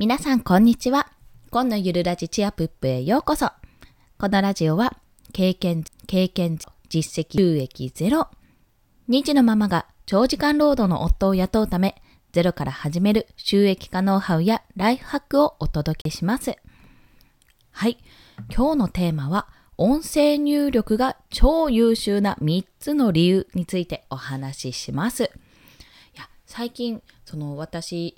皆さんこんにちは。今のゆるラジチアプップへようこそ。このラジオは経験、経験、実績、収益ゼロ。2児のママが長時間労働の夫を雇うため、ゼロから始める収益化ノウハウやライフハックをお届けします。はい。今日のテーマは、音声入力が超優秀な3つの理由についてお話しします。いや、最近、その私、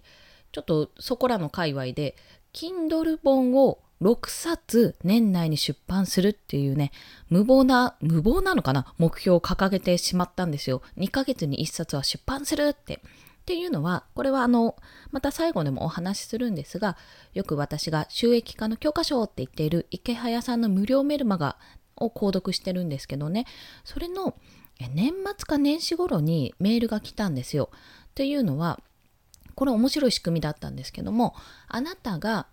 ちょっとそこらの界隈で、Kindle 本を6冊年内に出版するっていうね、無謀な、無謀なのかな？目標を掲げてしまったんですよ。2ヶ月に1冊は出版するって。っていうのは、これはあの、また最後でもお話しするんですが、よく私が収益化の教科書って言っている池早さんの無料メルマガを購読してるんですけどね、それの年末か年始頃にメールが来たんですよ。っていうのは、これ面白い仕組みだったんですけども、あなたが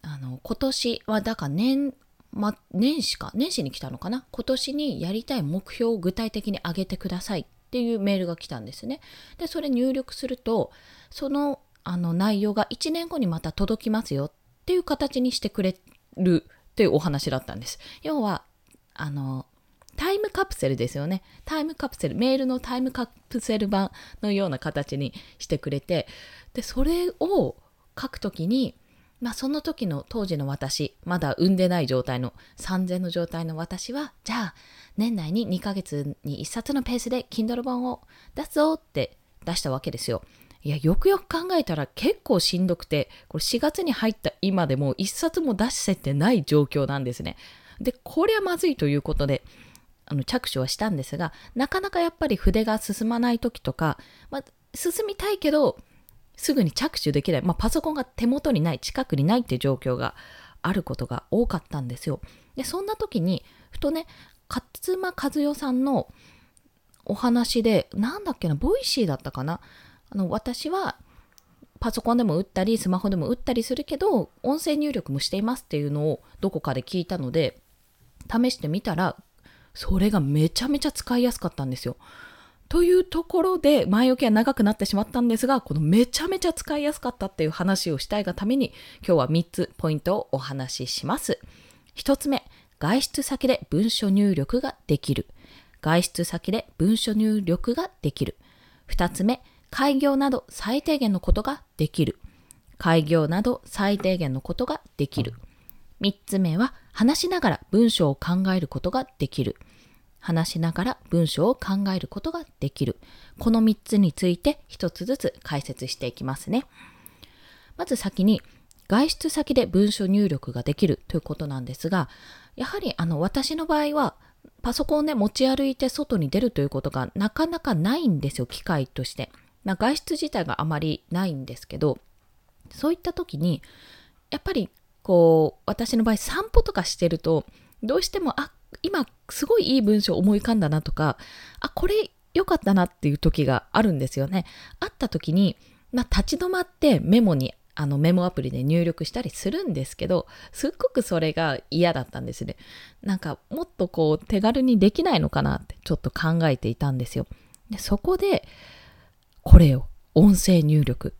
あの今年はだから年ま、年始か年始に来たのかな？今年にやりたい目標を具体的に挙げてくださいっていうメールが来たんですね。で、それ入力すると、そのあの内容が1年後にまた届きますよっていう形にしてくれるっていうお話だったんです。要は、あの、タイムカプセルですよね。タイムカプセル、メールのタイムカプセル版のような形にしてくれて、で、それを書くときに、まあその時の当時の私、まだ産んでない状態の3000の状態の私は、じゃあ年内に2ヶ月に1冊のペースで Kindle 本を出すぞって出したわけですよ。いや、よくよく考えたら結構しんどくて、これ4月に入った今でも1冊も出せてない状況なんですね。で、こりゃまずいということで、あの着手はしたんですが、なかなかやっぱり筆が進まない時とか、まあ、進みたいけど、すぐに着手できない、まあ、パソコンが手元にない、近くにないっていう状況があることが多かったんですよ。で、そんな時に、ふとね、勝間和代さんのお話で、なんだっけな、 Voicy だったかな。あの、私は、パソコンでも打ったり、スマホでも打ったりするけど、音声入力もしていますっていうのをどこかで聞いたので、試してみたら、それがめちゃめちゃ使いやすかったんですよ。というところで前置きは長くなってしまったんですが、このめちゃめちゃ使いやすかったっていう話をしたいがために、今日は3つポイントをお話しします。1つ目、外出先で文書入力ができる。外出先で文書入力ができる。2つ目、開業など最低限のことができる。開業など最低限のことができる。3つ目は、話しながら文章を考えることができる。話しながら文章を考えることができる。この3つについて1つずつ解説していきますね。まず先に外出先で文書入力ができるということなんですが、やはりあの私の場合はパソコンをね持ち歩いて外に出るということがなかなかないんですよ、機械として。外出自体があまりないんですけど、そういった時に、やっぱりこう、私の場合散歩とかしてると、どうしても、あ、今すごいいい文章思い浮かんだなとか、あ、これ良かったなっていう時があるんですよね。あった時に、まあ、立ち止まってメモに、あのメモアプリで入力したりするんですけど、すっごくそれが嫌だったんですね。なんかもっとこう手軽にできないのかなってちょっと考えていたんですよ。でそこで、これを、音声入力。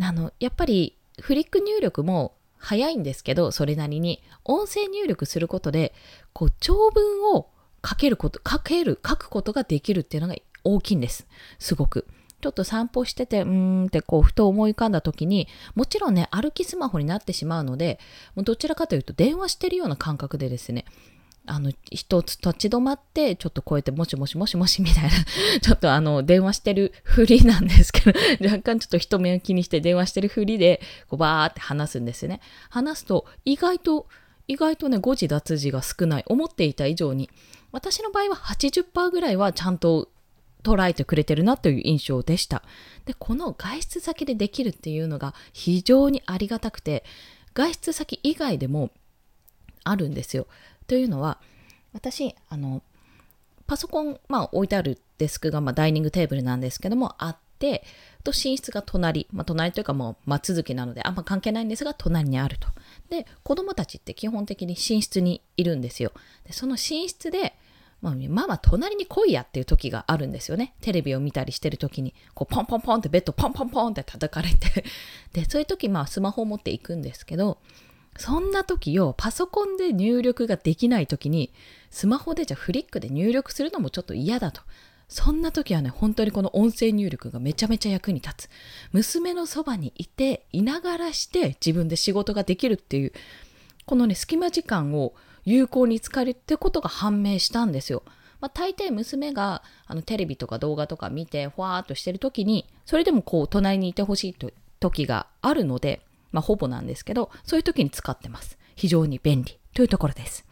あの、やっぱりフリック入力も早いんですけど、それなりに、音声入力することで、こう、長文を書けること、書ける、書くことができるっていうのが大きいんです。すごく。ちょっと散歩してて、うーんってこう、ふと思い浮かんだ時に、もちろんね、歩きスマホになってしまうので、もうどちらかというと電話してるような感覚でですね、あの、一つ立ち止まって、ちょっとこうやってもしもしもしもしみたいな、ちょっとあの、電話してるふりなんですけど、若干ちょっと人目を気にして電話してるふりで、こうバーって話すんですね。話すと、意外と、意外とね、誤字脱字が少ない。思っていた以上に。私の場合は80%ぐらいはちゃんと捉えてくれてるなという印象でした。で、この外出先でできるっていうのが非常にありがたくて、外出先以外でもあるんですよ。というのは、私、あの、パソコン、まあ、置いてあるデスクが、まあ、ダイニングテーブルなんですけども、あって、と寝室が隣、まあ、隣というかもう、まあ、続きなので、あんま関係ないんですが、隣にあると。で、子供たちって基本的に寝室にいるんですよ。でその寝室で、まあ、ママ隣に来いやっていう時があるんですよね。テレビを見たりしてる時に、こうポンポンポンってベッドポンポンポンって叩かれてで、そういう時まあスマホを持っていくんですけど、そんな時をパソコンで入力ができない時に、スマホでじゃフリックで入力するのもちょっと嫌だと。そんな時はね、本当にこの音声入力がめちゃめちゃ役に立つ。娘のそばにいて、いながらして自分で仕事ができるっていう、このね、隙間時間を有効に使えるってことが判明したんですよ。まあ、大抵娘があのテレビとか動画とか見てふわーっとしてる時にそれでもこう隣にいてほしいと時があるので、まあ、ほぼなんですけどそういう時に使ってます。非常に便利というところです。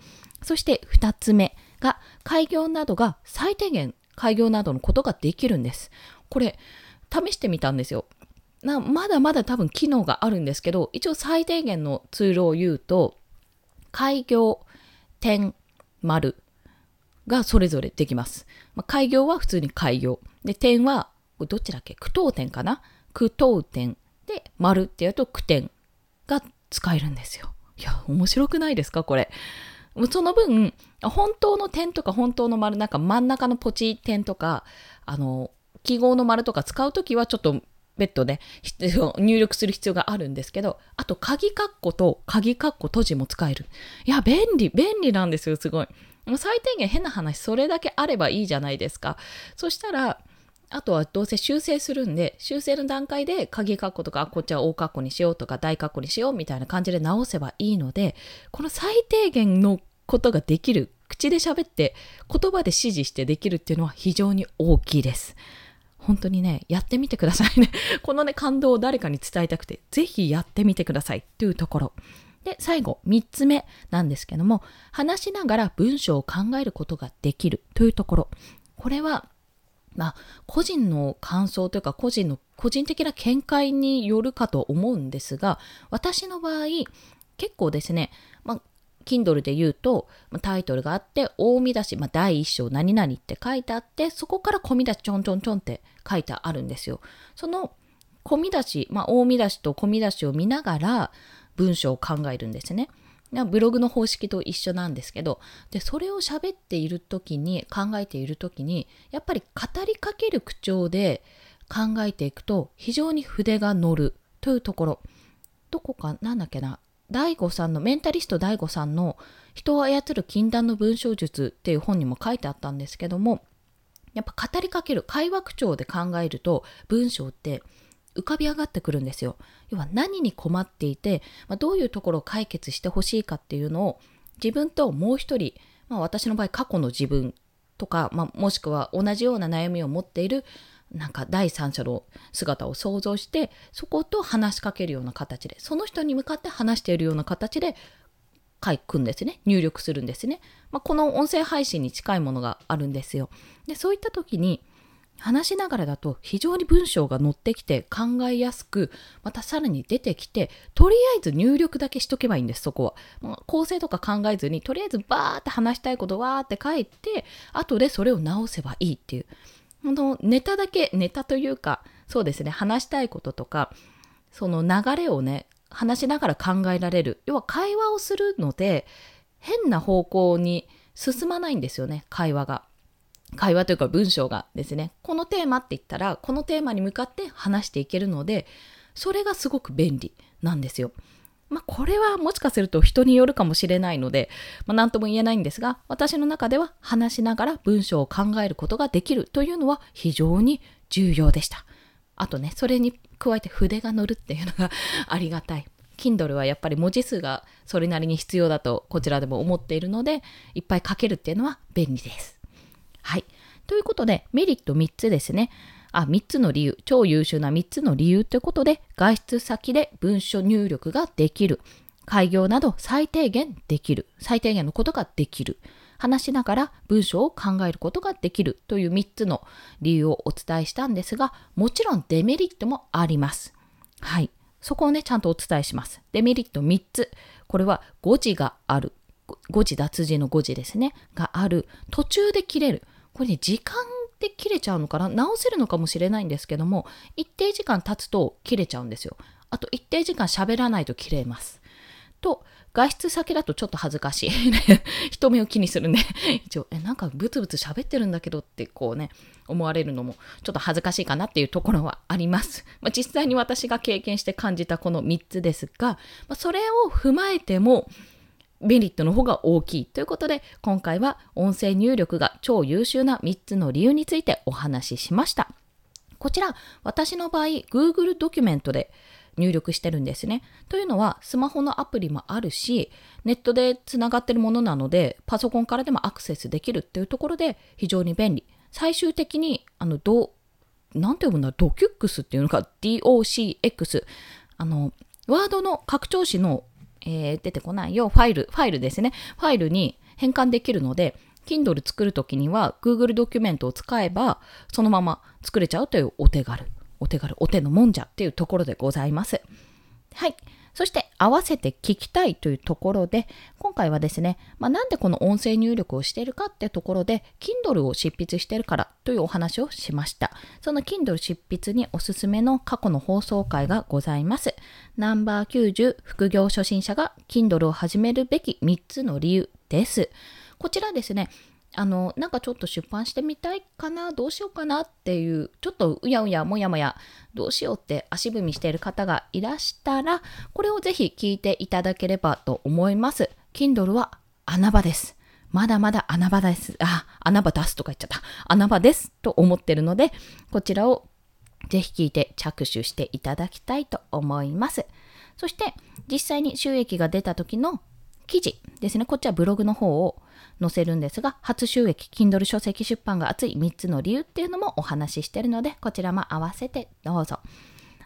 そして2つ目が開業などが最低限開業などのことができるんです。これ試してみたんですよ。なまだまだ多分機能があるんですけど一応最低限のツールを言うと開業点、丸がそれぞれできます。まあ、開業は普通に開業。で、点は、どっちだっけ？句読点かな？句読点。で、丸ってやると句点が使えるんですよ。いや、面白くないですか？これ。その分、本当の点とか本当の丸、なんか真ん中のポチ点とか、あの、記号の丸とか使うときはちょっと別途ね、入力する必要があるんですけど、あと、鍵括弧と鍵括弧閉じも使える。いや、便利、便利なんですよ、すごい。最低限変な話、それだけあればいいじゃないですか。そしたら、あとはどうせ修正するんで、修正の段階で鍵括弧とか、こっちは大括弧にしようとか、大括弧にしようみたいな感じで直せばいいので、この最低限のことができる、口で喋って言葉で指示してできるっていうのは非常に大きいです。本当にね、やってみてくださいね。このね、感動を誰かに伝えたくて、ぜひやってみてくださいというところ。で、最後、3つ目なんですけども、話しながら文章を考えることができるというところ。これは、まあ、個人の感想というか、個人の、個人的な見解によるかと思うんですが、私の場合、結構ですね、まあ、Kindle で言うと、タイトルがあって、大見出し、まあ、第一章何々って書いてあって、そこから小見出しちょんちょんちょんって書いてあるんですよ。その小見出し、まあ、大見出しと小見出しを見ながら文章を考えるんですね。ブログの方式と一緒なんですけど、で、それを喋っている時に、考えている時に、やっぱり語りかける口調で考えていくと、非常に筆が乗るというところ。どこか、なんだっけな、大悟さんの、メンタリスト大悟さんの人を操る禁断の文章術っていう本にも書いてあったんですけども、やっぱ語りかける、会話口調で考えると文章って浮かび上がってくるんですよ。要は何に困っていて、まあ、どういうところを解決してほしいかっていうのを自分ともう一人、まあ、私の場合過去の自分とか、まあ、もしくは同じような悩みを持っているなんか第三者の姿を想像してそこと話しかけるような形でその人に向かって話しているような形で書くんですね。入力するんですね、まあ、この音声配信に近いものがあるんですよ。でそういった時に話しながらだと非常に文章が載ってきて考えやすくまたさらに出てきてとりあえず入力だけしとけばいいんですそこは、構成とか考えずにとりあえずバーって話したいことわーって書いて後でそれを直せばいいっていう。のネタだけネタというかそうですね話したいこととかその流れをね話しながら考えられる。要は会話をするので変な方向に進まないんですよね会話が。会話というか文章がですねこのテーマって言ったらこのテーマに向かって話していけるのでそれがすごく便利なんですよ。まあ、これはもしかすると人によるかもしれないので、まあ、何とも言えないんですが、私の中では話しながら文章を考えることができるというのは非常に重要でした。あとね、それに加えて筆が乗るっていうのがありがたい。Kindle はやっぱり文字数がそれなりに必要だとこちらでも思っているので、いっぱい書けるっていうのは便利です。はい。ということで、メリット3つですね。あ、3つの理由、超優秀な3つの理由ということで、外出先で文書入力ができる。開業など最低限できる。最低限のことができる。話しながら文章を考えることができるという3つの理由をお伝えしたんですが、もちろんデメリットもあります。はい。そこをね、ちゃんとお伝えします。デメリット3つ。これは誤字がある。誤字脱字の誤字ですね。がある。途中で切れる。これね、時間で切れちゃうのかな？直せるのかもしれないんですけども、一定時間経つと切れちゃうんですよ。あと一定時間喋らないと切れます。と、外出先だとちょっと恥ずかしい。人目を気にするね。一応、え、なんかブツブツ喋ってるんだけどってこうね、思われるのもちょっと恥ずかしいかなっていうところはあります。まあ、実際に私が経験して感じたこの3つですが、まあ、それを踏まえても、メリットの方が大きいということで、今回は音声入力が超優秀な3つの理由についてお話ししました。こちら、私の場合、Google ドキュメントで入力してるんですね。というのは、スマホのアプリもあるし、ネットでつながってるものなので、パソコンからでもアクセスできるっていうところで非常に便利。最終的に、あの、どう、なんて読むんだ、ドキュックスっていうのか、DOCX。あの、ワードの拡張子の、えー、出てこないよ、ファイル、ファイルですね。ファイルに変換できるので、Kindle 作るときには Google ドキュメントを使えばそのまま作れちゃうというお手軽、お手軽、お手のもんじゃっていうところでございます。はい。そして合わせて聞きたいというところで、今回はですね、まあ、なんでこの音声入力をしているかってところで、Kindle を執筆しているからというお話をしました。その Kindle 執筆におすすめの過去の放送回がございます。ナンバー90副業初心者が Kindle を始めるべき3つの理由です。こちらですね、あの、なんかちょっと出版してみたいかな、どうしようかなっていう、ちょっとうやうやもやもや、どうしようって足踏みしている方がいらしたら、これをぜひ聞いていただければと思います。Kindle は穴場です。まだまだ穴場です。あ、穴場出すとか言っちゃった。穴場ですと思ってるので、こちらをぜひ聞いて着手していただきたいと思います。そして、実際に収益が出た時の記事ですね。こっちはブログの方を載せるんですが、初収益、Kindle 書籍出版が熱い3つの理由っていうのもお話ししてるので、こちらも合わせてどうぞ。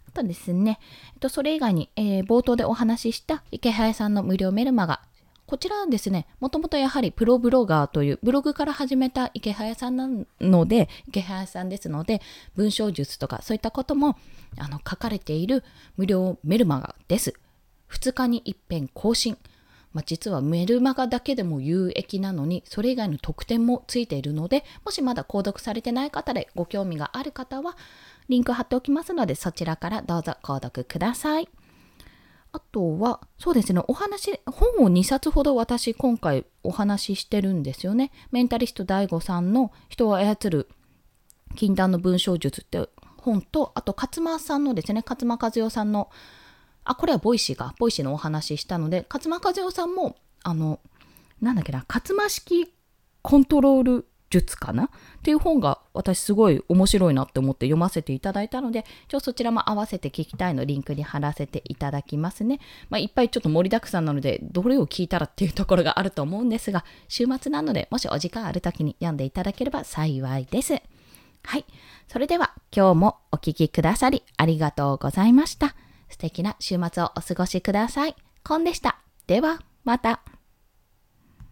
あとですね、えっと、それ以外に、えー、冒頭でお話しした池早さんの無料メルマガ、こちらはですね、もともとやはりプロブロガーというブログから始めた池早さんなので、池早さんですので、文章術とかそういったこともあの書かれている無料メルマガです。2日に一遍更新。まあ、実はメルマガだけでも有益なのに、それ以外の特典もついているので、もしまだ購読されてない方でご興味がある方は、リンク貼っておきますので、そちらからどうぞ購読ください。あとは、そうですね、お話、本を2冊ほど私今回お話ししてるんですよね。メンタリスト DAIGO さんの人を操る禁断の文章術って本と、あと勝間さんのですね、勝間和代さんのあ、これは Voicy が、 Voicy のお話ししたので、勝間和代さんも、あの、なんだっけな、勝間式コントロール術かな？っていう本が私すごい面白いなって思って読ませていただいたので、ちょそちらも合わせて聞きたいのリンクに貼らせていただきますね。まあ、いっぱいちょっと盛りだくさんなので、どれを聞いたらっていうところがあると思うんですが、週末なので、もしお時間ある時に読んでいただければ幸いです。はい。それでは今日もお聴きくださりありがとうございました。素敵な週末をお過ごしください。コンでした。では、また。